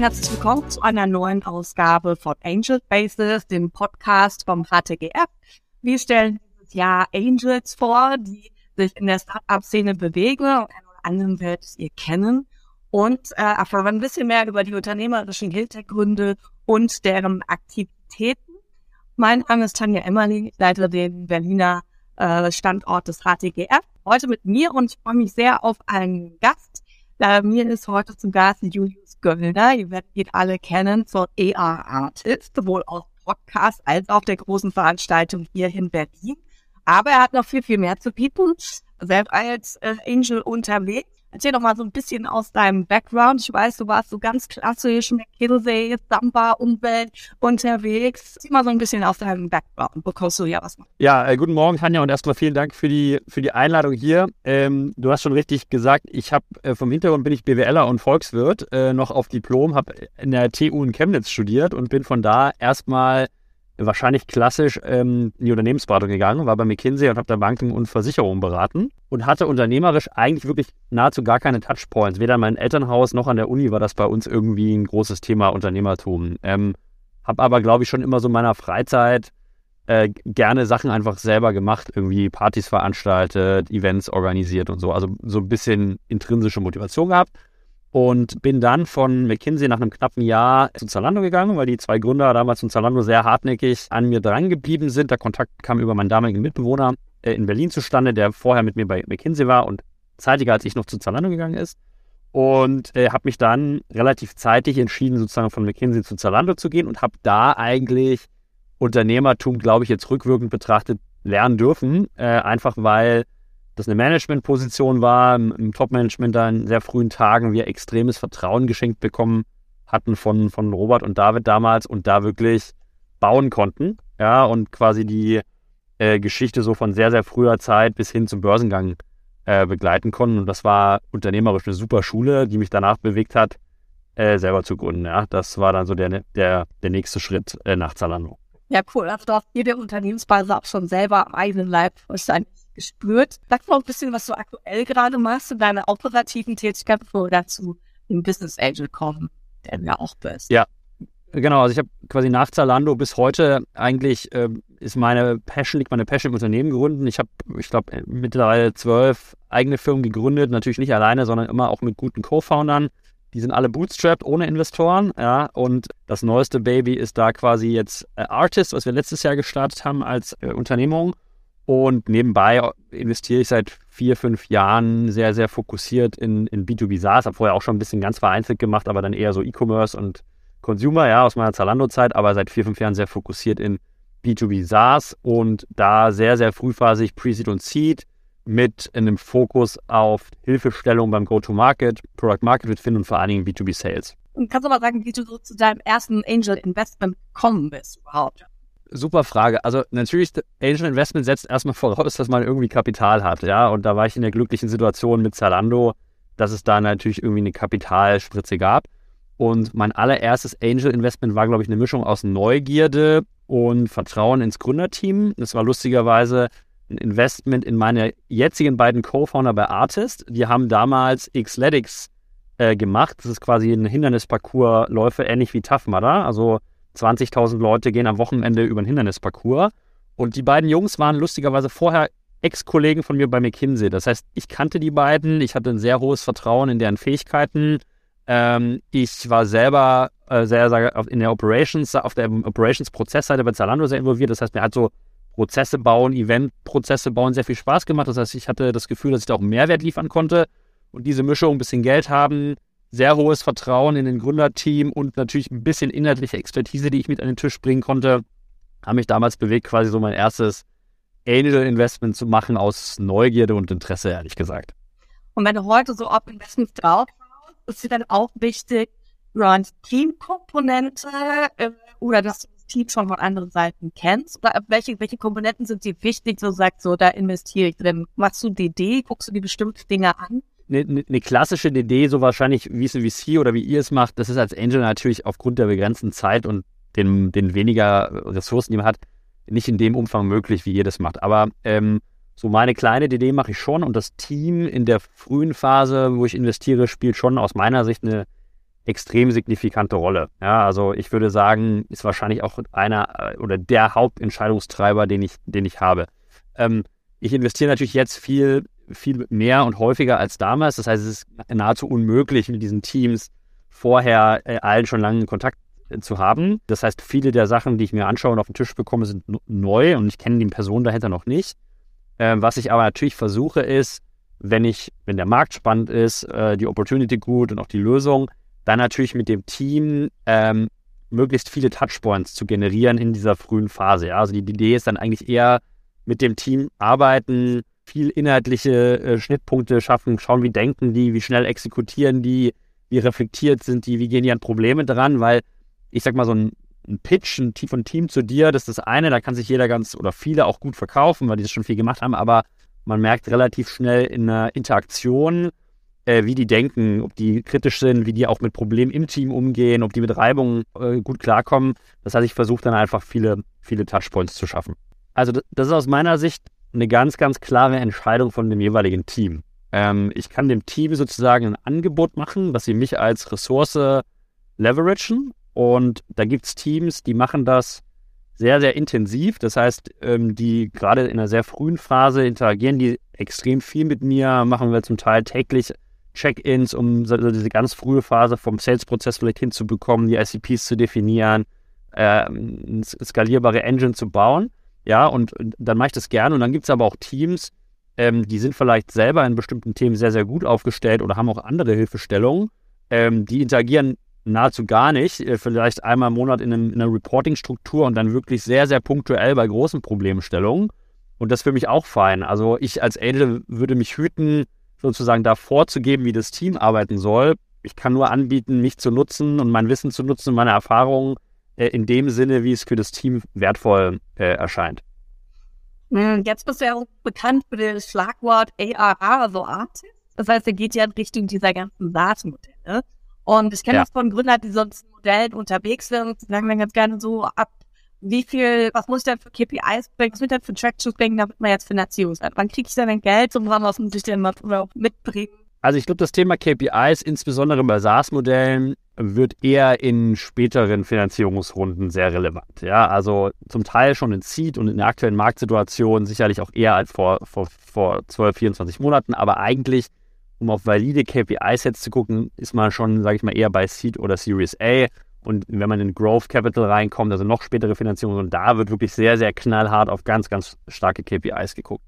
Herzlich willkommen zu einer neuen Ausgabe von Angel Faces, dem Podcast vom HTGF. Wir stellen dieses Jahr Angels vor, die sich in der Startup-Szene bewegen und einen oder anderen werdet ihr kennen und äh, erfahren ein bisschen mehr über die unternehmerischen Hintergründe und deren Aktivitäten. Mein Name ist Tanja Emmerling, ich leite den Berliner äh, Standort des HTGF. Heute mit mir und ich freue mich sehr auf einen Gast. Äh, mir ist heute zu Gast Julius Göllner. Ihr werdet ihn alle kennen von AR Artist, sowohl auf Podcast als auch der großen Veranstaltung hier in Berlin. Aber er hat noch viel, viel mehr zu bieten. Selbst als äh, Angel unterwegs Erzähl doch mal so ein bisschen aus deinem Background. Ich weiß, du warst so ganz klassisch McKinsey, Samba-Umwelt unterwegs. Erzähl mal so ein bisschen aus deinem Background, bekommst du ja was machst. Ja, äh, guten Morgen, Tanja, und erstmal vielen Dank für die, für die Einladung hier. Ähm, du hast schon richtig gesagt, ich habe äh, vom Hintergrund bin ich BWLer und Volkswirt, äh, noch auf Diplom, habe in der TU in Chemnitz studiert und bin von da erstmal wahrscheinlich klassisch ähm, in die Unternehmensberatung gegangen, war bei McKinsey und habe da Banken und Versicherungen beraten und hatte unternehmerisch eigentlich wirklich nahezu gar keine Touchpoints. Weder in meinem Elternhaus noch an der Uni war das bei uns irgendwie ein großes Thema Unternehmertum. Ähm, habe aber, glaube ich, schon immer so in meiner Freizeit äh, gerne Sachen einfach selber gemacht, irgendwie Partys veranstaltet, Events organisiert und so. Also so ein bisschen intrinsische Motivation gehabt und bin dann von McKinsey nach einem knappen Jahr zu Zalando gegangen, weil die zwei Gründer damals von Zalando sehr hartnäckig an mir dran geblieben sind. Der Kontakt kam über meinen damaligen Mitbewohner äh, in Berlin zustande, der vorher mit mir bei McKinsey war und zeitiger als ich noch zu Zalando gegangen ist. Und äh, habe mich dann relativ zeitig entschieden, sozusagen von McKinsey zu Zalando zu gehen und habe da eigentlich Unternehmertum, glaube ich, jetzt rückwirkend betrachtet lernen dürfen. Äh, einfach weil das eine Managementposition war, im Top-Management da in sehr frühen Tagen wir extremes Vertrauen geschenkt bekommen hatten von, von Robert und David damals und da wirklich bauen konnten. Ja, und quasi die äh, Geschichte so von sehr, sehr früher Zeit bis hin zum Börsengang äh, begleiten konnten. Und das war unternehmerisch eine super Schule, die mich danach bewegt hat, äh, selber zu gründen. Ja, das war dann so der, der, der nächste Schritt äh, nach Zalando. Ja, cool. Also du hast jede Unternehmensbasis auch schon selber am eigenen Leib wahrscheinlich gespürt. Sag mal ein bisschen, was du aktuell gerade machst in deiner operativen Tätigkeit, bevor wir dazu im Business Angel kommen, der ja auch bist. Ja, Genau, also ich habe quasi nach Zalando bis heute eigentlich äh, ist meine Passion, liegt meine Passion im Unternehmen gründen. Ich habe, ich glaube, mittlerweile zwölf eigene Firmen gegründet, natürlich nicht alleine, sondern immer auch mit guten Co-Foundern. Die sind alle bootstrapped, ohne Investoren, ja. Und das neueste Baby ist da quasi jetzt äh, Artist, was wir letztes Jahr gestartet haben als äh, Unternehmung. Und nebenbei investiere ich seit vier, fünf Jahren sehr, sehr fokussiert in, in B2B SaaS. Habe vorher auch schon ein bisschen ganz vereinzelt gemacht, aber dann eher so E-Commerce und Consumer, ja, aus meiner Zalando-Zeit, aber seit vier, fünf Jahren sehr fokussiert in B2B SaaS und da sehr, sehr frühphasig Pre-Seed und Seed mit einem Fokus auf Hilfestellung beim Go-to-Market, Product Market Fit und vor allen Dingen B2B Sales. Und kannst du mal sagen, wie du so zu deinem ersten Angel Investment gekommen bist überhaupt? Super Frage. Also natürlich, Angel Investment setzt erstmal voraus, dass man irgendwie Kapital hat, ja. Und da war ich in der glücklichen Situation mit Zalando, dass es da natürlich irgendwie eine Kapitalspritze gab. Und mein allererstes Angel Investment war, glaube ich, eine Mischung aus Neugierde und Vertrauen ins Gründerteam. Das war lustigerweise ein Investment in meine jetzigen beiden Co-Founder bei Artist. Die haben damals Xletics äh, gemacht. Das ist quasi ein Hindernisparcours-Läufe, ähnlich wie Tough Mudder. Also 20.000 Leute gehen am Wochenende über einen Hindernisparcours. Und die beiden Jungs waren lustigerweise vorher Ex-Kollegen von mir bei McKinsey. Das heißt, ich kannte die beiden, ich hatte ein sehr hohes Vertrauen in deren Fähigkeiten. Ähm, ich war selber äh, sehr, sehr in der Operations, auf der Operations-Prozessseite bei Zalando sehr involviert. Das heißt, mir hat so Prozesse bauen, Event-Prozesse bauen sehr viel Spaß gemacht. Das heißt, ich hatte das Gefühl, dass ich da auch Mehrwert liefern konnte. Und diese Mischung, ein bisschen Geld haben, sehr hohes Vertrauen in den Gründerteam und natürlich ein bisschen inhaltliche Expertise, die ich mit an den Tisch bringen konnte, haben mich damals bewegt, quasi so mein erstes Angel Investment zu machen aus Neugierde und Interesse, ehrlich gesagt. Und wenn du heute so auf Investments drauf ist dir dann auch wichtig, eine Teamkomponente äh, oder dass du das Team schon von anderen Seiten kennst? Oder welche, welche Komponenten sind dir wichtig, so sagst so, da investiere ich drin? Machst du die Idee, guckst du dir bestimmte Dinge an? Eine, eine klassische Idee, so wahrscheinlich wie es ein VC oder wie ihr es macht, das ist als Angel natürlich aufgrund der begrenzten Zeit und den, den weniger Ressourcen, die man hat, nicht in dem Umfang möglich, wie ihr das macht. Aber ähm, so meine kleine Idee mache ich schon und das Team in der frühen Phase, wo ich investiere, spielt schon aus meiner Sicht eine extrem signifikante Rolle. Ja, also ich würde sagen, ist wahrscheinlich auch einer äh, oder der Hauptentscheidungstreiber, den ich, den ich habe. Ähm, ich investiere natürlich jetzt viel, viel mehr und häufiger als damals. Das heißt, es ist nahezu unmöglich, mit diesen Teams vorher äh, allen schon langen Kontakt äh, zu haben. Das heißt, viele der Sachen, die ich mir anschaue und auf den Tisch bekomme, sind neu und ich kenne die Person dahinter noch nicht. Ähm, was ich aber natürlich versuche, ist, wenn ich, wenn der Markt spannend ist, äh, die Opportunity gut und auch die Lösung, dann natürlich mit dem Team ähm, möglichst viele Touchpoints zu generieren in dieser frühen Phase. Ja? Also die, die, Idee ist dann eigentlich eher mit dem Team arbeiten, viel inhaltliche äh, Schnittpunkte schaffen, schauen, wie denken die, wie schnell exekutieren die, wie reflektiert sind die, wie gehen die an Probleme dran, weil ich sag mal, so ein, ein Pitch ein, von Team zu dir, das ist das eine, da kann sich jeder ganz oder viele auch gut verkaufen, weil die das schon viel gemacht haben, aber man merkt relativ schnell in der Interaktion, äh, wie die denken, ob die kritisch sind, wie die auch mit Problemen im Team umgehen, ob die mit Reibungen äh, gut klarkommen. Das heißt, ich versuche dann einfach viele, viele Touchpoints zu schaffen. Also das ist aus meiner Sicht eine ganz, ganz klare Entscheidung von dem jeweiligen Team. Ähm, ich kann dem Team sozusagen ein Angebot machen, dass sie mich als Ressource leveragen. Und da gibt es Teams, die machen das sehr, sehr intensiv. Das heißt, ähm, die gerade in einer sehr frühen Phase interagieren die extrem viel mit mir, machen wir zum Teil täglich Check-ins, um so, diese ganz frühe Phase vom Sales-Prozess vielleicht hinzubekommen, die ICPs zu definieren, äh, eine skalierbare Engine zu bauen. Ja, und, und dann mache ich das gerne. Und dann gibt es aber auch Teams, ähm, die sind vielleicht selber in bestimmten Themen sehr, sehr gut aufgestellt oder haben auch andere Hilfestellungen. Ähm, die interagieren nahezu gar nicht, äh, vielleicht einmal im Monat in, einem, in einer Reporting-Struktur und dann wirklich sehr, sehr punktuell bei großen Problemstellungen. Und das ist für mich auch fein. Also ich als Angel würde mich hüten, sozusagen da vorzugeben, wie das Team arbeiten soll. Ich kann nur anbieten, mich zu nutzen und mein Wissen zu nutzen, meine Erfahrungen äh, in dem Sinne, wie es für das Team wertvoll äh, erscheint. Hm, jetzt bist du ja auch bekannt für das Schlagwort ARR, also Artist. Das heißt, er geht ja in Richtung dieser ganzen SaaS-Modelle. Und ich kenne ja. das von Gründern, die sonst Modellen unterwegs sind, die sagen dann ganz gerne so, ab wie viel, was muss ich denn für KPIs bringen, was muss ich denn für Tractions bringen, damit man jetzt Finanzierung hat? Wann kriege ich denn ein Geld und was muss ich denn mitbringen? Also ich glaube, das Thema KPIs, insbesondere bei SaaS-Modellen, wird eher in späteren Finanzierungsrunden sehr relevant. Ja, also zum Teil schon in Seed und in der aktuellen Marktsituation sicherlich auch eher als vor, vor, vor 12, 24 Monaten, aber eigentlich, um auf valide KPIs jetzt zu gucken, ist man schon, sage ich mal, eher bei Seed oder Series A und wenn man in Growth Capital reinkommt, also noch spätere Finanzierung, da wird wirklich sehr, sehr knallhart auf ganz, ganz starke KPIs geguckt.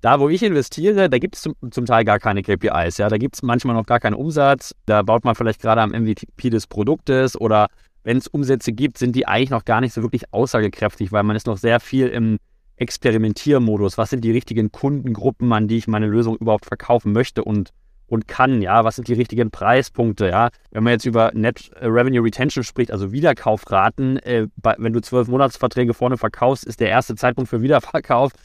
Da, wo ich investiere, da gibt es zum, zum, Teil gar keine KPIs. Ja? Da gibt es manchmal noch gar keinen Umsatz. Da baut man vielleicht gerade am MVP des Produktes oder wenn es Umsätze gibt, sind die eigentlich noch gar nicht so wirklich aussagekräftig, weil man ist noch sehr viel im Experimentiermodus. Was sind die richtigen Kundengruppen, an die ich meine Lösung überhaupt verkaufen möchte und und kann, ja, was sind die richtigen Preispunkte, ja. Wenn man jetzt über Net Revenue Retention spricht, also Wiederkaufraten, äh, bei, wenn du zwölf Monatsverträge vorne verkaufst, ist der erste Zeitpunkt für Wiederverkauf äh,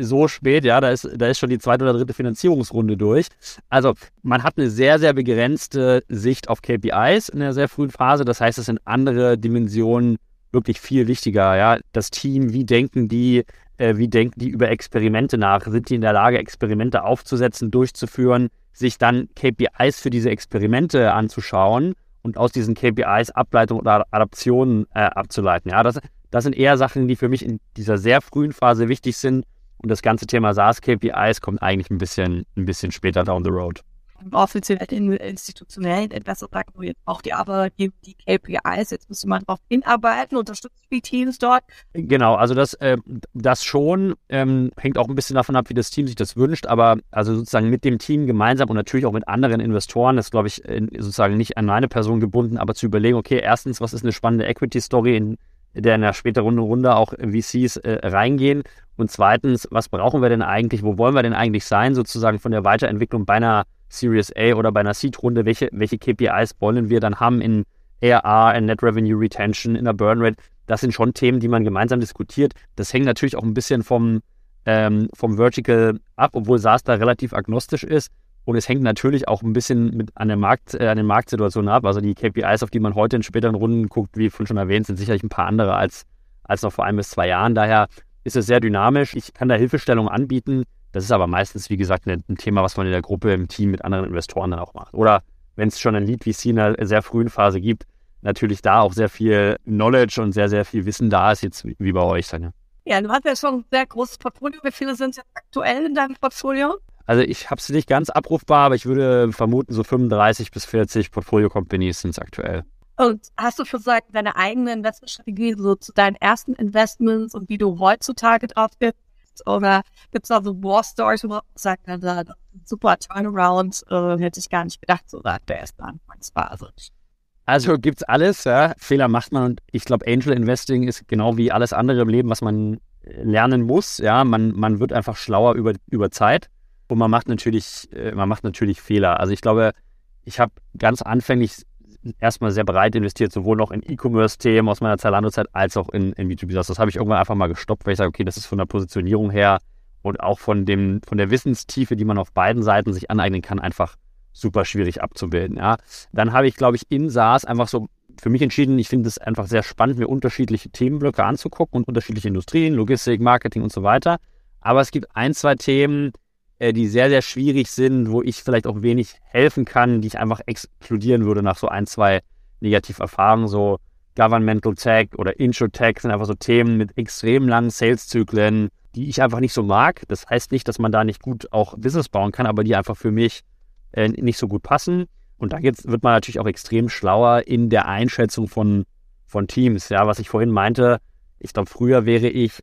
so spät, ja, da ist, da ist schon die zweite oder dritte Finanzierungsrunde durch. Also man hat eine sehr, sehr begrenzte Sicht auf KPIs in der sehr frühen Phase. Das heißt, es sind andere Dimensionen wirklich viel wichtiger, ja. Das Team, wie denken die, äh, wie denken die über Experimente nach? Sind die in der Lage, Experimente aufzusetzen, durchzuführen? sich dann KPIs für diese Experimente anzuschauen und aus diesen KPIs Ableitung oder Adaptionen äh, abzuleiten. Ja, das, das sind eher Sachen, die für mich in dieser sehr frühen Phase wichtig sind. Und das ganze Thema SaaS-KPIs kommt eigentlich ein bisschen, ein bisschen später down the road offiziell institutionell etwas sagt, wo jetzt auch die Arbeitgeber die KPIs, jetzt müsste man darauf hinarbeiten, unterstützt die Teams dort. Genau, also das, äh, das schon ähm, hängt auch ein bisschen davon ab, wie das Team sich das wünscht, aber also sozusagen mit dem Team gemeinsam und natürlich auch mit anderen Investoren, das glaube ich sozusagen nicht an eine Person gebunden, aber zu überlegen, okay, erstens, was ist eine spannende Equity-Story, in der in der späteren Runde auch VCs äh, reingehen und zweitens, was brauchen wir denn eigentlich, wo wollen wir denn eigentlich sein, sozusagen von der Weiterentwicklung bei einer Series A oder bei einer Seed-Runde, welche, welche KPIs wollen wir dann haben in ARR, in Net Revenue Retention, in der Burn Rate. Das sind schon Themen, die man gemeinsam diskutiert. Das hängt natürlich auch ein bisschen vom, ähm, vom Vertical ab, obwohl SaaS da relativ agnostisch ist. Und es hängt natürlich auch ein bisschen mit an der Markt, äh, an der Marktsituation ab. Also die KPIs, auf die man heute in späteren Runden guckt, wie vorhin schon erwähnt, sind sicherlich ein paar andere als, als noch vor ein bis zwei Jahren. Daher ist es sehr dynamisch. Ich kann da Hilfestellung anbieten. Das ist aber meistens, wie gesagt, ein Thema, was man in der Gruppe, im Team mit anderen Investoren dann auch macht. Oder wenn es schon ein Lead VC in einer sehr frühen Phase gibt, natürlich da auch sehr viel Knowledge und sehr, sehr viel Wissen da ist, jetzt wie bei euch, Sanja. Ja, du hast ja schon ein sehr großes Portfolio. Wie viele sind jetzt aktuell in deinem Portfolio? Also ich habe es nicht ganz abrufbar, aber ich würde vermuten, so 35 bis 40 Portfolio-Companies sind es aktuell. Und hast du gesagt, deine eigene Investmentstrategie so zu deinen ersten Investments und wie du heutzutage drauf bist? Oder gibt es da so War Stories, wo man sagt, na, super Turnaround, äh, hätte ich gar nicht gedacht, so sagt der erste Anfangsphase. Also gibt's alles, ja. Fehler macht man und ich glaube, Angel Investing ist genau wie alles andere im Leben, was man äh, lernen muss. Ja, man, man wird einfach schlauer über, über Zeit und man macht natürlich, äh, man macht natürlich Fehler. Also ich glaube, ich habe ganz anfänglich erstmal sehr breit investiert, sowohl noch in E-Commerce-Themen aus meiner Zalando-Zeit als auch in, in B2B. Das habe ich irgendwann einfach mal gestoppt, weil ich sage, okay, das ist von der Positionierung her und auch von, dem, von der Wissenstiefe, die man auf beiden Seiten sich aneignen kann, einfach super schwierig abzubilden. Ja. Dann habe ich, glaube ich, in SaaS einfach so für mich entschieden, ich finde es einfach sehr spannend, mir unterschiedliche Themenblöcke anzugucken und unterschiedliche Industrien, Logistik, Marketing und so weiter. Aber es gibt ein, zwei Themen, äh, die sehr, sehr schwierig sind, wo ich vielleicht auch wenig helfen kann, die ich einfach explodieren würde nach so ein, zwei Negativerfahrungen. So Governmental Tech oder Intro Tech sind einfach so Themen mit extrem langen Sales-Zyklen, die ich einfach nicht so mag. Das heißt nicht, dass man da nicht gut auch Business bauen kann, aber die einfach für mich äh, nicht so gut passen. Und da wird man natürlich auch extrem schlauer in der Einschätzung von, von Teams. Ja, was ich vorhin meinte, ich glaube, früher wäre ich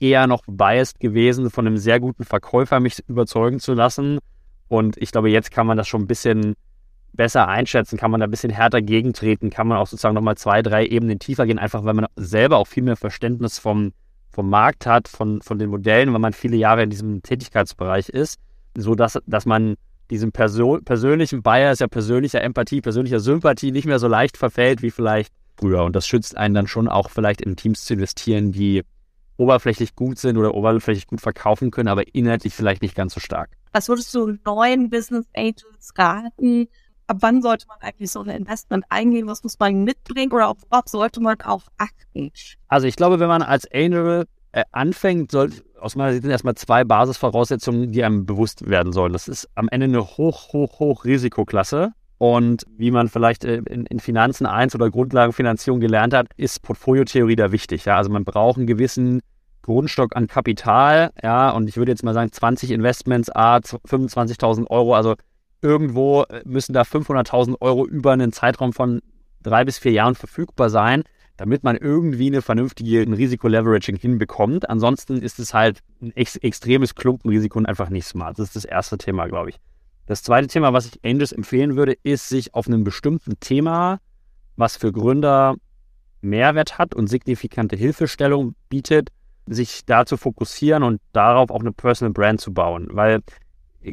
eher noch biased gewesen, von einem sehr guten Verkäufer mich überzeugen zu lassen. Und ich glaube, jetzt kann man das schon ein bisschen besser einschätzen, kann man da ein bisschen härter gegentreten, kann man auch sozusagen nochmal zwei, drei Ebenen tiefer gehen, einfach weil man selber auch viel mehr Verständnis vom, vom Markt hat, von, von den Modellen, weil man viele Jahre in diesem Tätigkeitsbereich ist, so dass, dass man diesem Perso persönlichen Bias, ja persönlicher Empathie, persönlicher Sympathie nicht mehr so leicht verfällt wie vielleicht früher. Und das schützt einen dann schon auch vielleicht in Teams zu investieren, die oberflächlich gut sind oder oberflächlich gut verkaufen können, aber inhaltlich vielleicht nicht ganz so stark. Was würdest du neuen Business Angels raten? Ab wann sollte man eigentlich so ein Investment eingehen? Was muss man mitbringen oder worauf sollte man auch achten? Also ich glaube, wenn man als Angel äh, anfängt, soll, aus meiner Sicht sind erstmal zwei Basisvoraussetzungen, die einem bewusst werden sollen. Das ist am Ende eine hoch, hoch, hoch Risikoklasse. Und wie man vielleicht äh, in, in Finanzen 1 oder Grundlagenfinanzierung gelernt hat, ist Portfoliotheorie da wichtig. Ja? Also man braucht einen gewissen Grundstock an Kapital. Ja, und ich würde jetzt mal sagen, 20 Investments, A, 25.000 Euro. Also irgendwo äh, müssen da 500.000 Euro über einen Zeitraum von drei bis vier Jahren verfügbar sein damit man irgendwie eine vernünftige Risikoleveraging hinbekommt. Ansonsten ist es halt ein ex extremes Klumpenrisiko und einfach nicht smart. Das ist das erste Thema, glaube ich. Das zweite Thema, was ich Angels empfehlen würde, ist, sich auf einem bestimmten Thema, was für Gründer Mehrwert hat und signifikante Hilfestellung bietet, sich da zu fokussieren und darauf auch eine Personal Brand zu bauen. Weil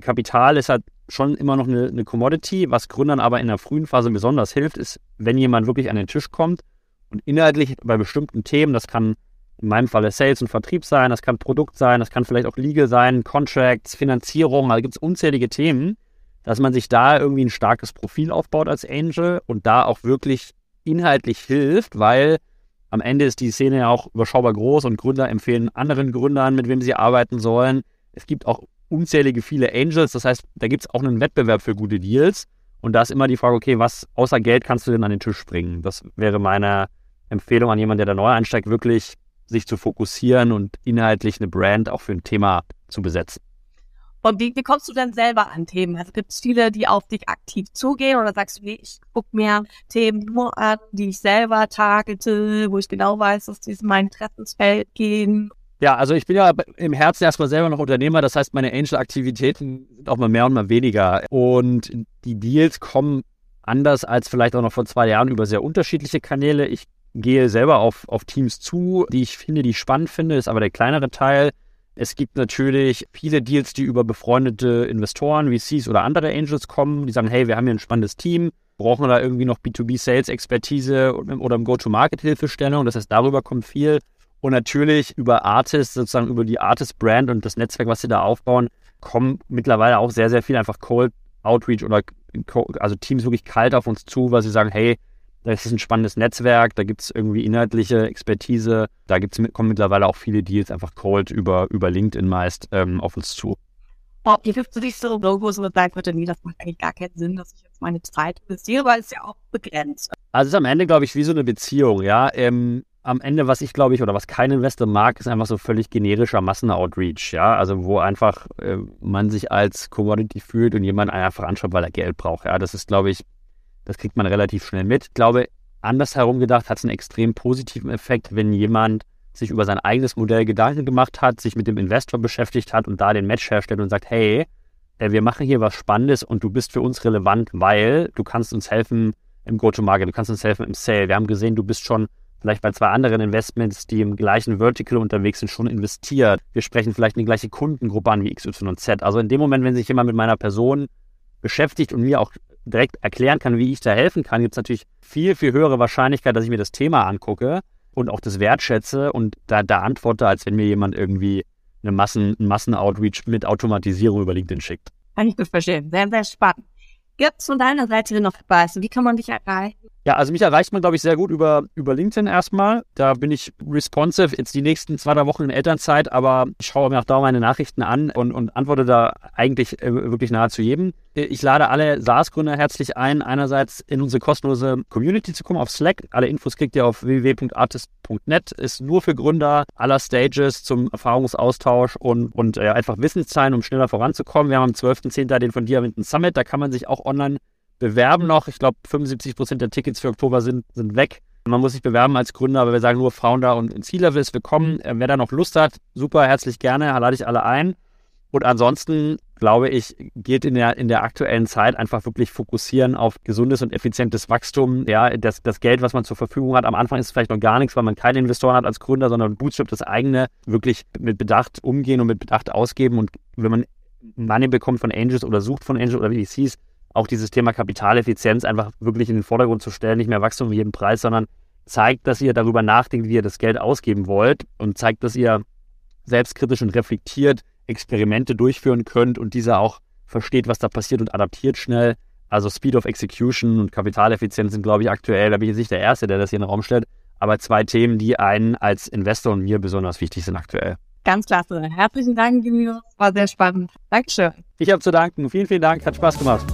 Kapital ist halt schon immer noch eine, eine Commodity. Was Gründern aber in der frühen Phase besonders hilft, ist, wenn jemand wirklich an den Tisch kommt und inhaltlich bei bestimmten Themen, das kann in meinem Fall Sales und Vertrieb sein, das kann Produkt sein, das kann vielleicht auch Legal sein, Contracts, Finanzierung, da gibt es unzählige Themen, dass man sich da irgendwie ein starkes Profil aufbaut als Angel und da auch wirklich inhaltlich hilft, weil am Ende ist die Szene ja auch überschaubar groß und Gründer empfehlen anderen Gründern, mit wem sie arbeiten sollen. Es gibt auch unzählige viele Angels, das heißt, da gibt es auch einen Wettbewerb für gute Deals. Und da ist immer die Frage, okay, was außer Geld kannst du denn an den Tisch bringen? Das wäre meine Empfehlung an jemanden, der da neu einsteigt, wirklich sich zu fokussieren und inhaltlich eine Brand auch für ein Thema zu besetzen. Und wie, wie kommst du denn selber an Themen? Also gibt es viele, die auf dich aktiv zugehen oder sagst du, nee, ich gucke mir Themen nur an, die ich selber targete, wo ich genau weiß, dass die in mein Interessensfeld gehen? Ja, also ich bin ja im Herzen erstmal selber noch Unternehmer, das heißt, meine Angel-Aktivitäten sind auch mal mehr und mal weniger. Und die Deals kommen anders als vielleicht auch noch vor zwei Jahren über sehr unterschiedliche Kanäle. Ich gehe selber auf, auf Teams zu, die ich finde, die ich spannend finde, ist aber der kleinere Teil. Es gibt natürlich viele Deals, die über befreundete Investoren, VCs oder andere Angels kommen, die sagen, hey, wir haben hier ein spannendes Team, brauchen wir da irgendwie noch B2B-Sales-Expertise oder Go-to-Market-Hilfestellung. Das heißt, darüber kommt viel. Und natürlich über Artists, sozusagen über die Artist-Brand und das Netzwerk, was sie da aufbauen, kommen mittlerweile auch sehr, sehr viel einfach Cold Outreach oder also Teams wirklich kalt auf uns zu, weil sie sagen, hey, das ist ein spannendes Netzwerk, da gibt es irgendwie inhaltliche Expertise, da gibt's, kommen mittlerweile auch viele Deals einfach cold über, über LinkedIn meist ähm, auf uns zu. ob die 50 so Logos und sagen würde, nee, das macht eigentlich gar keinen Sinn, dass ich jetzt meine Zeit investiere, weil es ja auch begrenzt. Also es ist am Ende, glaube ich, wie so eine Beziehung, ja. Ähm, am Ende, was ich glaube ich, oder was kein Investor mag, ist einfach so völlig generischer Massenoutreach, ja. Also wo einfach äh, man sich als Commodity fühlt und jemand einfach anschaut, weil er Geld braucht. Ja, das ist, glaube ich, das kriegt man relativ schnell mit. Ich glaube, andersherum gedacht hat es einen extrem positiven Effekt, wenn jemand sich über sein eigenes Modell Gedanken gemacht hat, sich mit dem Investor beschäftigt hat und da den Match herstellt und sagt, hey, äh, wir machen hier was Spannendes und du bist für uns relevant, weil du kannst uns helfen im Go-to-Market, du kannst uns helfen im Sale. Wir haben gesehen, du bist schon vielleicht bei zwei anderen Investments, die im gleichen Vertical unterwegs sind, schon investiert. Wir sprechen vielleicht eine gleiche Kundengruppe an wie XYZ. Also in dem Moment, wenn sich jemand mit meiner Person beschäftigt und mir auch direkt erklären kann, wie ich da helfen kann, gibt es natürlich viel, viel höhere Wahrscheinlichkeit, dass ich mir das Thema angucke und auch das wertschätze und da, da antworte, als wenn mir jemand irgendwie eine Massen, einen Massen-Outreach mit Automatisierung über LinkedIn schickt. Kann ich gut verstehen. Sehr, sehr spannend. Gibt es von deiner Seite noch Hinweise? Wie kann man dich erreichen? Ja, also mich erreicht man, glaube ich, sehr gut über, über LinkedIn erstmal. Da bin ich responsive jetzt die nächsten zwei, drei Wochen in Elternzeit, aber ich schaue mir auch da meine Nachrichten an und, und antworte da eigentlich äh, wirklich nahezu jedem. Ich lade alle SaaS-Gründer herzlich ein, einerseits in unsere kostenlose Community zu kommen auf Slack. Alle Infos kriegt ihr auf www.artist.net. Ist nur für Gründer aller Stages zum Erfahrungsaustausch und, und äh, einfach Wissenszahlen, um schneller voranzukommen. Wir haben am 12.10. den von dir erwähnten Summit. Da kann man sich auch online bewerben noch. Ich glaube, 75 Prozent der Tickets für Oktober sind, sind weg. Man muss sich bewerben als Gründer, aber wir sagen nur Founder und C-Level ist willkommen. Äh, wer da noch Lust hat, super, herzlich gerne, lade ich alle ein. Und ansonsten, glaube ich, geht in der, in der aktuellen Zeit einfach wirklich fokussieren auf gesundes und effizientes Wachstum. Ja, das, das Geld, was man zur Verfügung hat, am Anfang ist es vielleicht noch gar nichts, weil man keine Investoren hat als Gründer, sondern Bootstrap das eigene wirklich mit Bedacht umgehen und mit Bedacht ausgeben. Und wenn man Money bekommt von Angels oder sucht von Angels oder wie es hieß, auch dieses Thema Kapitaleffizienz einfach wirklich in den Vordergrund zu stellen, nicht mehr Wachstum wie jeden Preis, sondern zeigt, dass ihr darüber nachdenkt, wie ihr das Geld ausgeben wollt und zeigt, dass ihr selbstkritisch und reflektiert Experimente durchführen könnt und diese auch versteht, was da passiert und adaptiert schnell. Also Speed of Execution und Kapitaleffizienz sind, glaube ich, aktuell, da bin ich jetzt nicht der Erste, der das hier in den Raum stellt, aber zwei Themen, die einen als Investor und mir besonders wichtig sind aktuell. Ganz klasse. Herzlichen Dank, Julius. War sehr spannend. Dankeschön. Ich habe zu danken. Vielen, vielen Dank. Hat Spaß gemacht.